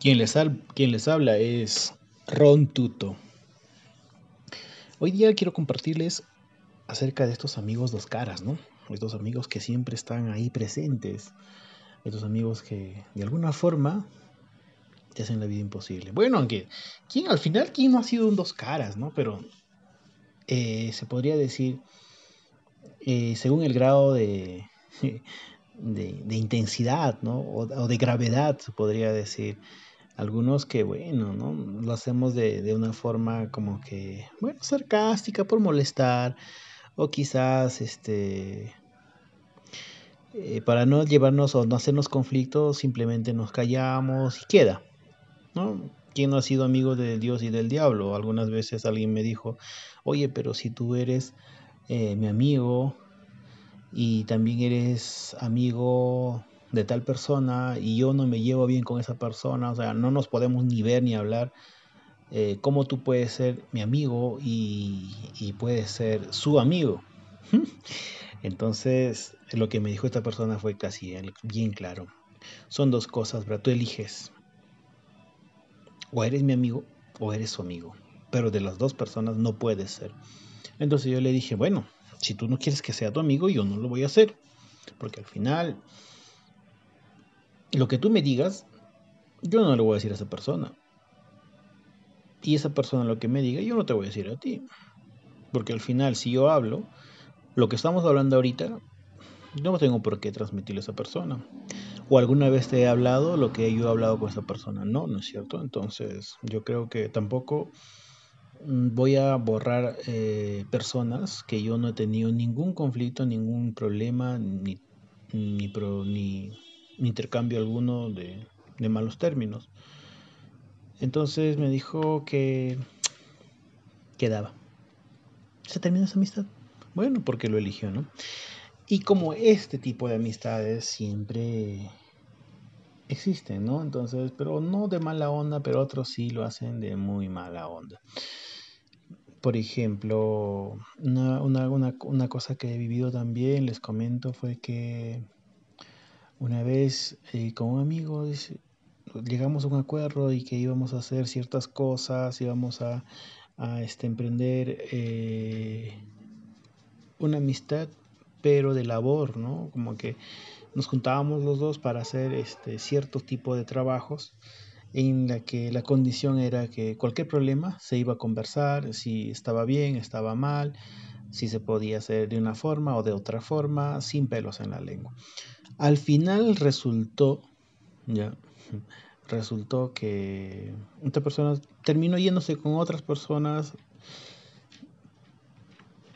Quien les, quien les habla es Ron Tuto. Hoy día quiero compartirles acerca de estos amigos dos caras, ¿no? Estos amigos que siempre están ahí presentes. Estos amigos que de alguna forma te hacen la vida imposible. Bueno, aunque ¿quién, al final, ¿quién no ha sido un dos caras, ¿no? Pero eh, se podría decir, eh, según el grado de, de, intensidad, ¿no? O, de gravedad, podría decir. Algunos que, bueno, ¿no? Lo hacemos de, una forma como que, bueno, sarcástica por molestar, o quizás, este, eh, para no llevarnos o no hacernos conflictos, simplemente nos callamos y queda, ¿no? ¿Quién no ha sido amigo de Dios y del diablo? Algunas veces alguien me dijo, oye, pero si tú eres eh, mi amigo, y también eres amigo de tal persona y yo no me llevo bien con esa persona, o sea, no nos podemos ni ver ni hablar, eh, ¿cómo tú puedes ser mi amigo y, y puedes ser su amigo? Entonces, lo que me dijo esta persona fue casi bien claro. Son dos cosas, pero tú eliges. O eres mi amigo o eres su amigo. Pero de las dos personas no puedes ser. Entonces yo le dije, bueno, si tú no quieres que sea tu amigo, yo no lo voy a hacer. Porque al final, lo que tú me digas, yo no le voy a decir a esa persona. Y esa persona lo que me diga, yo no te voy a decir a ti. Porque al final, si yo hablo, lo que estamos hablando ahorita, no tengo por qué transmitirle a esa persona. O alguna vez te he hablado lo que yo he hablado con esa persona. No, no es cierto. Entonces, yo creo que tampoco voy a borrar eh, personas que yo no he tenido ningún conflicto, ningún problema, ni, ni, ni, intercambio alguno de, de, malos términos. Entonces me dijo que quedaba. Se terminó esa amistad. Bueno, porque lo eligió, ¿no? Y como este tipo de amistades siempre existen, ¿no? Entonces, pero no de mala onda, pero otros sí lo hacen de muy mala onda. Por ejemplo, una, una, una, cosa que he vivido también, les comento, fue que una vez eh, con un amigo llegamos a un acuerdo y que íbamos a hacer ciertas cosas, íbamos a, a este, emprender eh, una amistad, pero de labor, ¿no? Como que nos juntábamos los dos para hacer este cierto tipo de trabajos en la que la condición era que cualquier problema se iba a conversar, si estaba bien, estaba mal, si se podía hacer de una forma o de otra forma, sin pelos en la lengua. Al final resultó, ya, resultó que esta persona terminó yéndose con otras personas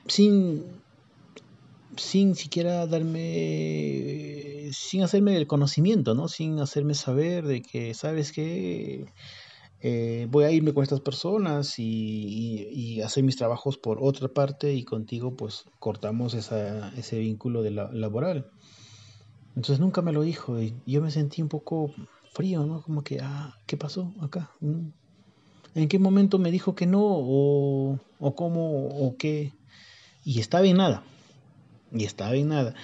sin sin siquiera darme, sin hacerme el conocimiento, ¿no? Sin hacerme saber de que, ¿sabes qué? Eh, voy a irme con estas personas y, hacer mis trabajos por otra parte y contigo pues cortamos ese vínculo de laboral. Entonces nunca me lo dijo y yo me sentí un poco frío, ¿no? Como que, ah, ¿qué pasó acá? Mm. ¿En qué momento me dijo que no? ¿O, o cómo? ¿O qué? Y estaba en nada y estaba en nada.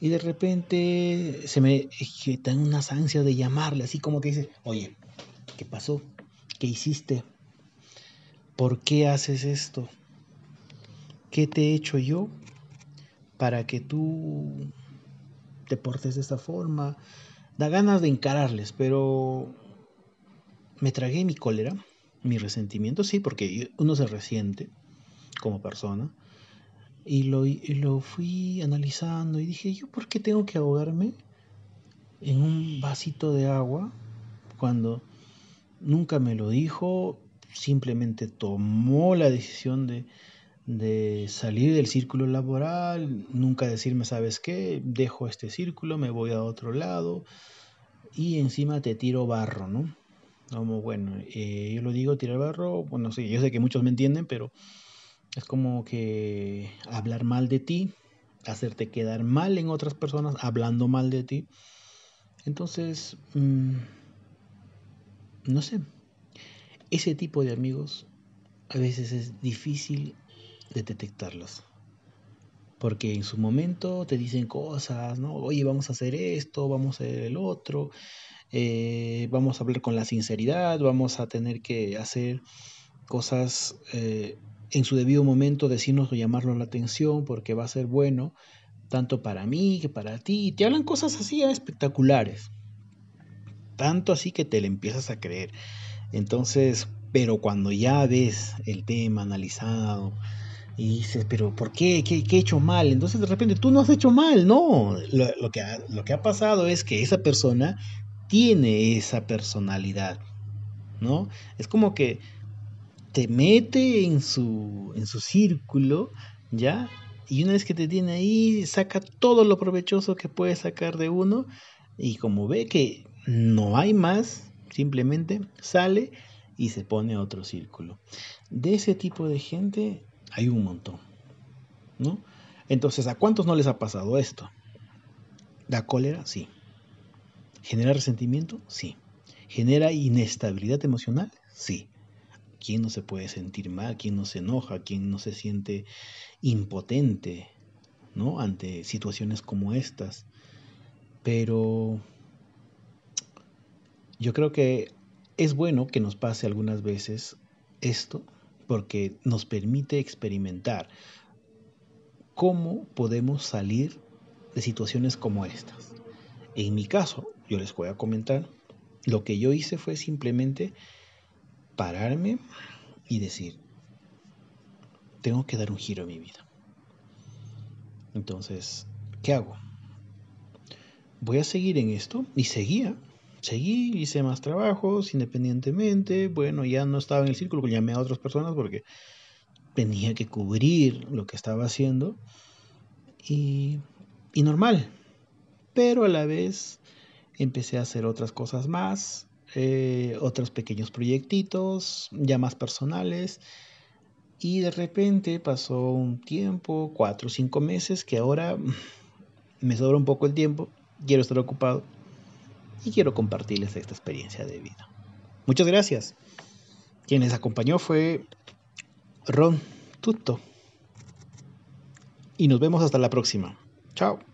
Y de repente se me dan unas ansias de llamarle, así como que dice, oye, ¿qué pasó? ¿Qué hiciste? ¿Por qué haces esto? ¿Qué te he hecho yo para que tú te portes de esta forma? Da ganas de encararles, pero me tragué mi cólera, mi resentimiento, sí, porque uno se resiente como persona y lo, lo fui analizando y dije, ¿yo por qué tengo que ahogarme en un vasito de agua cuando nunca me lo dijo? Simplemente tomó la decisión de, de salir del círculo laboral, nunca decirme, ¿sabes qué? Dejo este círculo, me voy a otro lado y encima te tiro barro, ¿no? Como, bueno, eh, yo lo digo, tirar barro, bueno, sí, yo sé que muchos me entienden, pero es como que hablar mal de ti, hacerte quedar mal en otras personas, hablando mal de ti. Entonces, mm, no sé, ese tipo de amigos a veces es difícil de detectarlos. Porque en su momento te dicen cosas, ¿no? Oye, vamos a hacer esto, vamos a hacer el otro. eh, vamos a hablar con la sinceridad, vamos a tener que hacer cosas eh, en su debido momento, decirnos o llamarnos la atención porque va a ser bueno, tanto para mí que para ti. Te hablan cosas así espectaculares. Tanto así que te le empiezas a creer. Entonces, pero cuando ya ves el tema analizado y dices, pero ¿por qué? ¿Qué, he hecho mal? Entonces de repente tú no has hecho mal, no. Lo, que lo que ha pasado es que esa persona tiene esa personalidad, ¿no? Es como que te mete en su, en su círculo, ¿ya? Y una vez que te tiene ahí, saca todo lo provechoso que puede sacar de uno. Y como ve que no hay más, simplemente sale y se pone a otro círculo. De ese tipo de gente hay un montón, ¿no? Entonces, ¿a cuántos no les ha pasado esto? ¿Da cólera? Sí. ¿Genera resentimiento? Sí. ¿Genera inestabilidad emocional? Sí. ¿Quién no se puede sentir mal? ¿Quién no se enoja? ¿Quién no se siente impotente ¿no? ante situaciones como estas? Pero yo creo que es bueno que nos pase algunas veces esto porque nos permite experimentar cómo podemos salir de situaciones como estas. En mi caso, yo les voy a comentar, lo que yo hice fue simplemente pararme y decir, tengo que dar un giro a mi vida. Entonces, ¿qué hago? Voy a seguir en esto y seguía, seguí, hice más trabajos independientemente, bueno, ya no estaba en el círculo, llamé a otras personas porque tenía que cubrir lo que estaba haciendo y, y normal, pero a la vez empecé a hacer otras cosas más, eh, otros pequeños proyectitos ya más personales. Y de repente pasó un tiempo, cuatro o cinco meses, que ahora me sobra un poco el tiempo, quiero estar ocupado y quiero compartirles esta experiencia de vida. Muchas gracias. Quien les acompañó fue Ron Tutto. Y nos vemos hasta la próxima. Chao.